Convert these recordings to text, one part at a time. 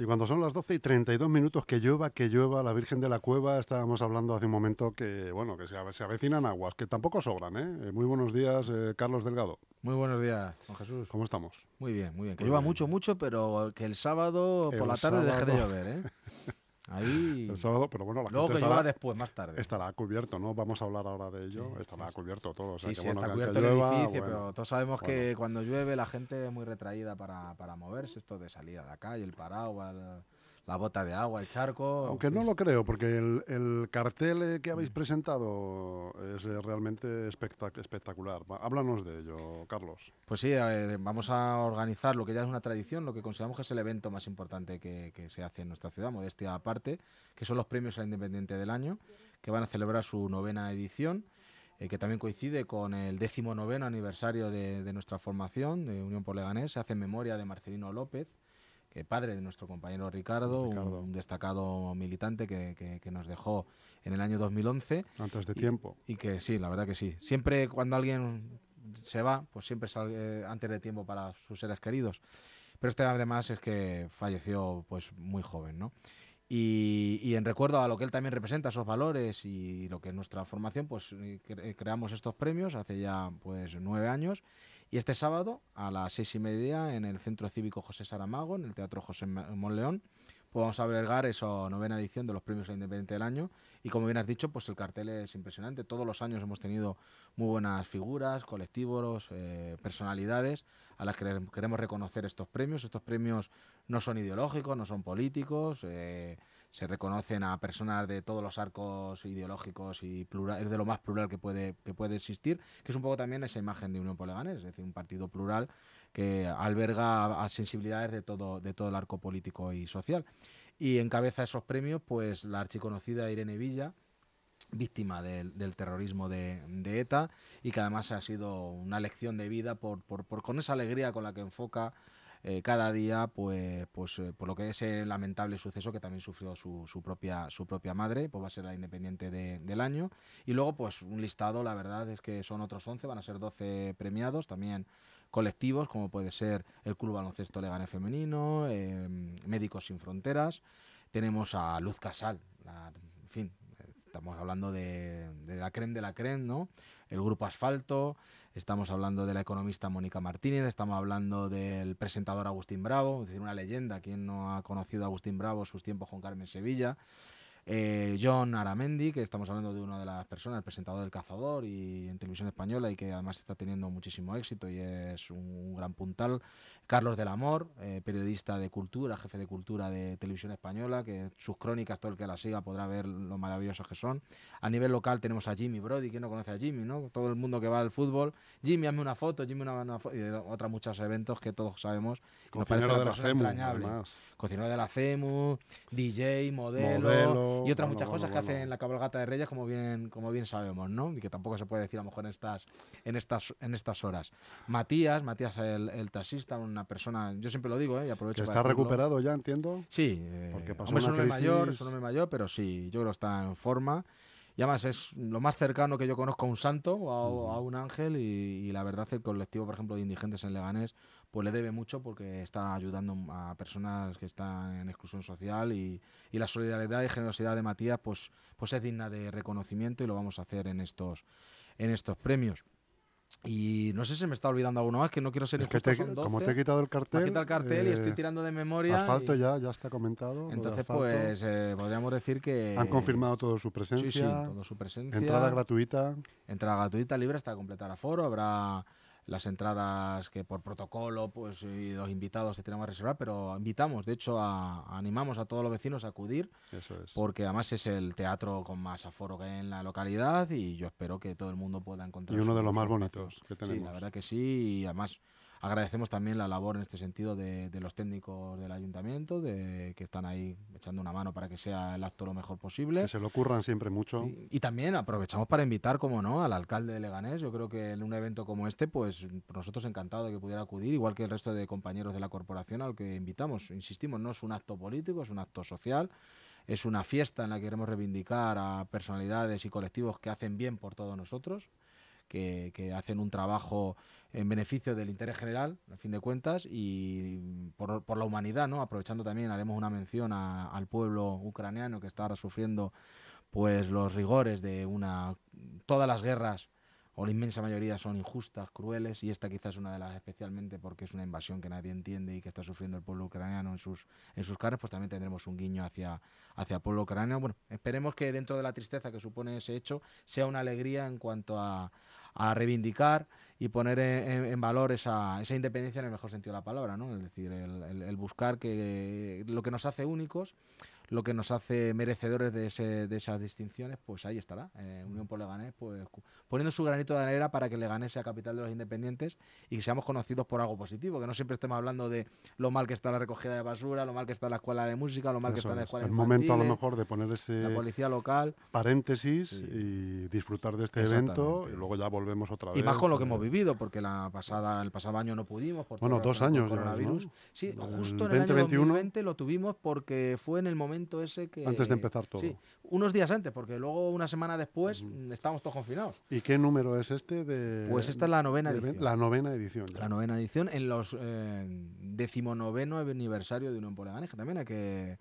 Y cuando son las 12 y 32 minutos, que llueva, que llueva, la Virgen de la Cueva, estábamos hablando hace un momento que, bueno, que se, avecinan aguas, que tampoco sobran, ¿eh? eh muy buenos días, eh, Carlos Delgado. Muy buenos días, Juan Jesús. ¿Cómo estamos? Muy bien, muy bien. Que llueva mucho, mucho, pero que el sábado por la tarde deje de llover, ¿eh? Ahí... El sábado, pero bueno, la Luego que estará, después, más tarde. Estará cubierto, ¿no? Vamos a hablar ahora de ello. estará cubierto todo. sí, sí, está cubierto el edificio, pero todos sabemos que cuando llueve la gente es muy retraída para, para moverse, esto de salir a la calle, el paraguas, la bota de agua, el charco. Aunque no lo creo, porque el, cartel eh, que habéis presentado es eh, realmente espectacular. Háblanos de ello, Carlos. Pues sí, eh, vamos a organizar lo que ya es una tradición, lo que consideramos que es el evento más importante que, se hace en nuestra ciudad, modestia aparte, que son los premios a Independiente del año, que van a celebrar su novena edición. que también coincide con el décimo noveno aniversario de, de, nuestra formación de Unión por Leganés, se hace en memoria de Marcelino López, que padre de nuestro compañero Ricardo, Un, destacado militante que, nos dejó en el año 2011. Antes de tiempo. Y que sí, la verdad que sí. Siempre cuando alguien se va, pues siempre sale antes de tiempo para sus seres queridos. Pero este además es que falleció pues muy joven, ¿no? Y, y, en recuerdo a lo que él también representa, esos valores y lo que es nuestra formación, pues eh, creamos estos premios hace ya pues nueve años y este sábado, a las seis y media, en el Centro Cívico José Saramago, en el Teatro José Monleón, pues vamos a albergar esa novena edición de los premios Independiente del Año. Y como bien has dicho, pues el cartel es impresionante. Todos los años hemos tenido muy buenas figuras, colectivos, eh, personalidades a las que queremos reconocer estos premios. Estos premios no son ideológicos, no son políticos. Eh, se reconocen a personas de todos los arcos ideológicos y plural, es de lo más plural que puede, que puede existir, que es un poco también esa imagen de Unión es decir, un partido plural que alberga sensibilidades de todo, de todo el arco político y social. Y encabeza esos premios, pues la archiconocida Irene Villa, víctima del, terrorismo de, ETA y que además ha sido una lección de vida por, por, con esa alegría con la que enfoca eh, cada día, pues, pues eh, por lo que es el lamentable suceso que también sufrió su, su, propia, su propia madre, pues va a ser la independiente del año. Y luego, pues un listado, la verdad es que son otros 11, van a ser 12 premiados, también colectivos, como puede ser el Club Baloncesto Legane Femenino, em, Médicos Sin Fronteras. Tenemos a Luz Casal, en fin, estamos hablando de, de la creme de la creme, ¿no? El Grupo Asfalto, Estamos hablando de la economista Mónica Martínez, estamos hablando del presentador Agustín Bravo, es decir, una leyenda. ¿Quién no ha conocido a Agustín Bravo sus tiempos con Carmen Sevilla? Eh, John Aramendi, que estamos hablando de una de las personas, el presentador del Cazador y en televisión española y que además está teniendo muchísimo éxito y es un gran puntal. Carlos del Amor, eh, periodista de cultura, jefe de cultura de televisión española, que sus crónicas, todo el que las siga podrá ver lo maravillosos que son. A nivel local tenemos a Jimmy Brody, ¿quién no conoce a Jimmy? ¿no? Todo el mundo que va al fútbol, Jimmy, hazme una foto, Jimmy, una, foto, y otros muchos eventos que todos sabemos. Cocinero de la además. Cocinero de la CEMU, DJ, modelo, y otras muchas cosas que hacen la cabalgata de Reyes, como bien, como bien sabemos, ¿no? Y que tampoco se puede decir a lo mejor en estas, en estas, en estas horas. Matías, Matías el, el taxista, una persona, yo siempre lo digo, ¿eh? y aprovecho ¿Que está recuperado ya, entiendo? Sí, eh, porque pasó hombre, una mayor, es un hombre mayor, pero sí, yo creo que está en forma. Y además es lo más cercano que yo conozco a un santo o a, un ángel y, la verdad el colectivo, por ejemplo, de indigentes en Leganés, pues le debe mucho porque está ayudando a personas que están en exclusión social y, y, la solidaridad y generosidad de Matías pues, pues es digna de reconocimiento y lo vamos a hacer en estos, en estos premios. Y no sé si me está olvidando alguno más, que no quiero ser injusto, Como te he quitado el cartel... el cartel y estoy eh, tirando de memoria. Asfalto ya, ya está comentado. Entonces, pues eh, podríamos decir que... Han confirmado todo su presencia. Sí, sí, todo su presencia. Entrada gratuita. Entrada gratuita, libre hasta completar aforo. Habrá las entradas que por protocolo pues y los invitados se tenemos que reservar, pero invitamos, de hecho, a, animamos a todos los vecinos a acudir, porque además es el teatro con más aforo que hay en la localidad y yo espero que todo el mundo pueda encontrar. Y uno de los más bonitos que tenemos. Sí, la verdad que sí, y además agradecemos también la labor en este sentido de, los técnicos del ayuntamiento, de que están ahí echando una mano para que sea el acto lo mejor posible. Que se lo ocurran siempre mucho. Y, también aprovechamos para invitar, como no, al alcalde de Leganés. Yo creo que en un evento como este, pues nosotros encantados de que pudiera acudir, igual que el resto de compañeros de la corporación al que invitamos. Insistimos, no es un acto político, es un acto social. Es una fiesta en la que queremos reivindicar a personalidades y colectivos que hacen bien por todos nosotros que, que hacen un trabajo en beneficio del interés general, a fin de cuentas, y por, por la humanidad, ¿no? Aprovechando también, haremos una mención a- al pueblo ucraniano que está ahora sufriendo pues los rigores de una todas las guerras o la inmensa mayoría son injustas, crueles, y esta quizás es una de las especialmente porque es una invasión que nadie entiende y que está sufriendo el pueblo ucraniano en sus, en sus carnes, pues también tendremos un guiño hacia, hacia el pueblo ucraniano. Bueno, esperemos que dentro de la tristeza que supone ese hecho sea una alegría en cuanto a, a reivindicar y poner en, en- valor esa, esa independencia en el mejor sentido de la palabra, ¿no? Es decir, el, el- el buscar que lo que nos hace únicos, lo que nos hace merecedores de, ese- de esas distinciones, pues ahí estará. Eh, Unión por Leganés, pues poniendo su granito de arena para que Leganés sea capital de los independientes y que seamos conocidos por algo positivo, que no siempre estemos hablando de lo mal que está la recogida de basura, lo mal que está la escuela de música, lo mal que Eso está la es. escuela El momento a lo mejor de poner ese la policía local. paréntesis Sí. y disfrutar de este evento y luego ya volvemos otra vez. Y más con lo que hemos vivido, porque la pasada, el pasado año no pudimos. Por Bueno, dos el años coronavirus. ¿no? Sí, El justo en el 2021. año 2020 lo tuvimos porque fue en el momento ese que. Antes de empezar todo. Sí, unos días antes, porque luego una semana después mm, estábamos todos confinados. ¿Y qué número es este de Pues esta es la novena edición. La novena edición. ya. La novena edición en los eh, decimonoveno aniversario de Unión por Leganés, que también hay que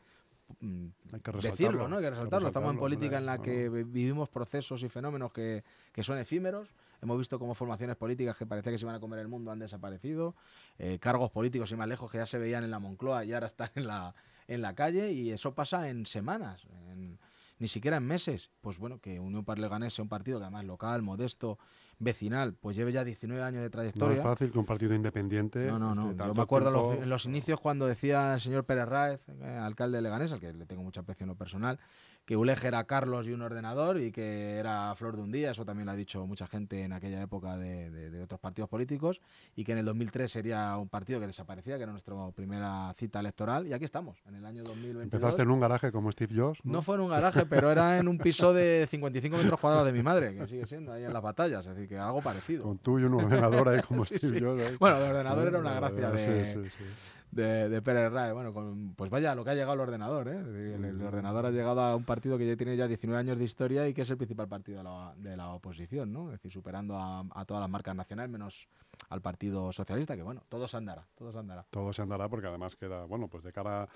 mm, Hay que resaltarlo. decirlo, ¿no? Hay que resaltarlo. Estamos en resaltarlo, política en la hombre, que vivimos procesos y fenómenos que, que son efímeros. Hemos visto cómo formaciones políticas que parecía que se iban a comer el mundo han desaparecido. Eh, cargos políticos y más lejos que ya se veían en la Moncloa y ahora están en la, en la calle. Y eso pasa en semanas, en- ni siquiera en meses. Pues bueno, que Unión para Leganés sea un partido que además local, modesto, vecinal, pues lleve ya 19 años de No es trayectoria. fácil que un partido independiente. No, no, no. Yo me acuerdo los- en los inicios cuando decía el señor Pérez Ráez, eh, alcalde de Leganés, al que le tengo mucho aprecio en lo personal, que Uleje era Carlos y un ordenador y que era Flor de un día, eso también lo ha dicho mucha gente en aquella época de, de- de otros partidos políticos, y que en el 2003 sería un partido que desaparecía, que era nuestra primera cita electoral, y aquí estamos, en el año 2022. Empezaste en un garaje como Steve Jobs. No fue en un garaje, pero era en un piso de 55 metros cuadrados de mi madre, que sigue siendo ahí en las batallas, es decir, que algo parecido. Con tú y un ordenador ahí como Sí, Steve sí. Jobs. ahí. Bueno, el ordenador era una gracia sí, de, sí, sí. De, de Pérez Rae. Bueno, con- pues vaya, lo que ha llegado el ordenador, ¿eh? El, el ordenador ha llegado a un partido que ya tiene ya 19 años de historia y que es el principal partido de la, de la oposición, ¿no? Es decir, superando a, a todas las marcas nacionales, menos al Partido Socialista, que bueno, todo se andará, todo se andará. Todo se andará porque además queda, bueno, pues de cara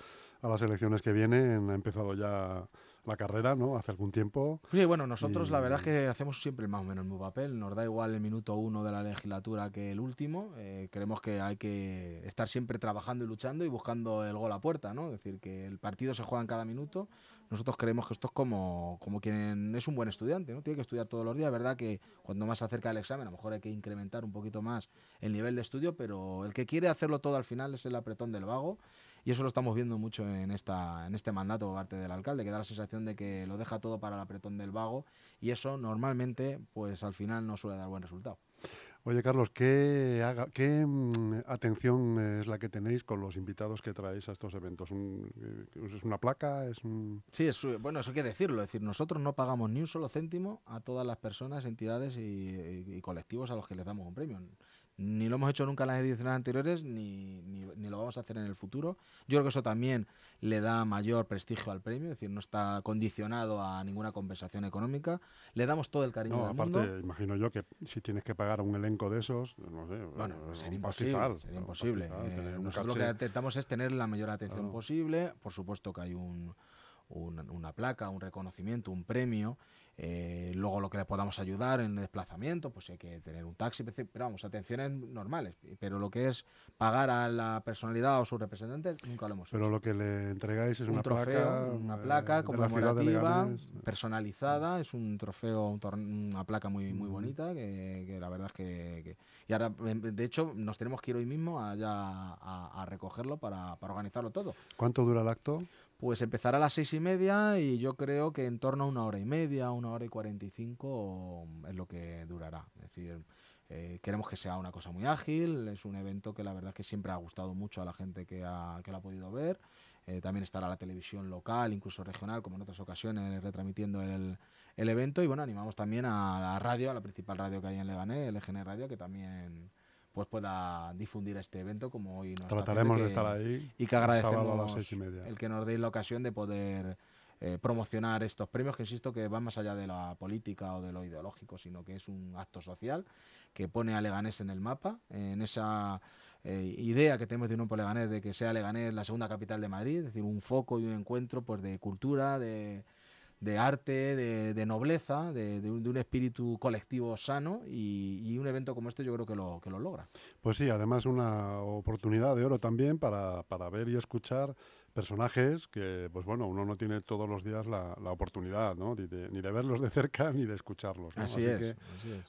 a las elecciones que vienen ha empezado ya la carrera, ¿no? Hace algún tiempo. Sí, bueno, nosotros la verdad es Y- que hacemos siempre más o menos el mismo papel. Nos da igual el minuto uno de la legislatura que el último. Eh, creemos que hay que estar siempre trabajando y luchando y buscando el gol a puerta, ¿no? Es decir, que el partido se juega en cada minuto. Nosotros creemos que esto es como, como quien es un buen estudiante, ¿no? Tiene que estudiar todos los días. Es verdad que cuando más se acerca el examen, a lo mejor hay que incrementar un poquito más el nivel de estudio, pero el que quiere hacerlo todo al final es el apretón del vago. Y eso lo estamos viendo mucho en, esta, en este mandato por parte del alcalde, que da la sensación de que lo deja todo para el apretón del vago y eso normalmente, pues al final no suele dar buen resultado. Oye, Carlos, ¿qué, haga- qué mm, atención es la que tenéis con los invitados que traéis a estos eventos? Un- eh, ¿Es una placa? ¿Es un...? Sí, es, bueno, eso hay que decirlo. Es decir, nosotros no pagamos ni un solo céntimo a todas las personas, entidades y, y- y colectivos a los que les damos un premio. Ni lo hemos hecho nunca en las ediciones anteriores, ni, ni- ni lo vamos a hacer en el futuro. Yo creo que eso también le da mayor prestigio al premio, es decir, no está condicionado a ninguna compensación económica. Le damos todo el cariño No, del aparte, mundo. imagino yo que si tienes que pagar a un elenco de esos, no sé, Bueno, un sería imposible. pastizal, sería imposible. pastizal, Eh, nosotros lo que intentamos es tener la mayor atención Claro. posible. Por supuesto que hay un, un- una placa, un reconocimiento, un premio. Eh, luego lo que le podamos ayudar en el desplazamiento, pues hay que tener un taxi, pero vamos, atenciones normales. Pero lo que es pagar a la personalidad o sus representantes, nunca lo hemos hecho Pero lo que le entregáis es un una trofeo, placa. una eh, placa la ciudad de conmemorativa, personalizada, es un trofeo, un una placa muy muy Ujú. bonita que, que la verdad es que, que- y ahora em, de hecho nos tenemos que ir hoy mismo allá a, a recogerlo para, para organizarlo todo. ¿Cuánto dura el acto? Pues empezará a las seis y media y yo creo que en torno a una hora y media, una hora y cuarenta y cinco es lo que durará. Es decir, eh, queremos que sea una cosa muy ágil, es un evento que la verdad es que siempre ha gustado mucho a la gente que, ha, que lo ha podido ver. Eh, también estará la televisión local, incluso regional, como en otras ocasiones, retransmitiendo el, el evento. Y bueno, animamos también a la radio, a la principal radio que hay en Leganés, el EGN Radio, que también pues pueda difundir este evento como hoy nos Trataremos de estar ahí. y que agradecemos a las seis y media. el que nos deis la ocasión de poder eh, promocionar estos premios, que insisto que van más allá de la política o de lo ideológico, sino que es un acto social que pone a Leganés en el mapa, en esa eh, idea que tenemos de un Leganés de que sea Leganés la segunda capital de Madrid, es decir, un foco y un encuentro pues, de cultura, de, arte, de, nobleza, de, un, espíritu colectivo sano y, un evento como este yo creo que lo, que lo logra. Pues sí, además una oportunidad de oro también para, para ver y escuchar personajes que, pues bueno, uno no tiene todos los días la, la oportunidad, ¿no? Ni de, ni de, verlos de cerca ni de escucharlos. Así, es, que,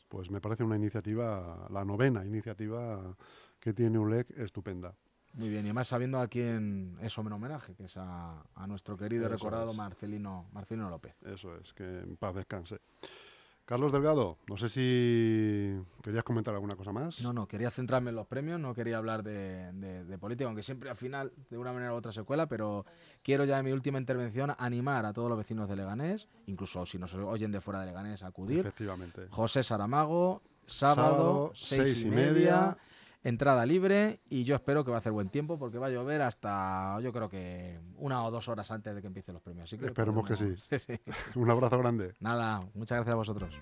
pues me parece una iniciativa, la novena iniciativa que tiene ULEC estupenda. Muy bien, y además sabiendo a quién es un homenaje, que es a, a nuestro querido y recordado Marcelino, Marcelino López. Eso es, que en paz descanse. Carlos Delgado, no sé si querías comentar alguna cosa más. No, no, quería centrarme en los premios, no quería hablar de, política, aunque siempre al final, de una manera u otra, se cuela, pero quiero ya en mi última intervención animar a todos los vecinos de Leganés, incluso si nos oyen de fuera de Leganés, a acudir. Efectivamente. José Saramago, sábado, seis, y media entrada libre y yo espero que va a hacer buen tiempo porque va a llover hasta yo creo que una o dos horas antes de que empiecen los premios. Esperemos que sí. Un abrazo grande. Nada, muchas gracias a vosotros.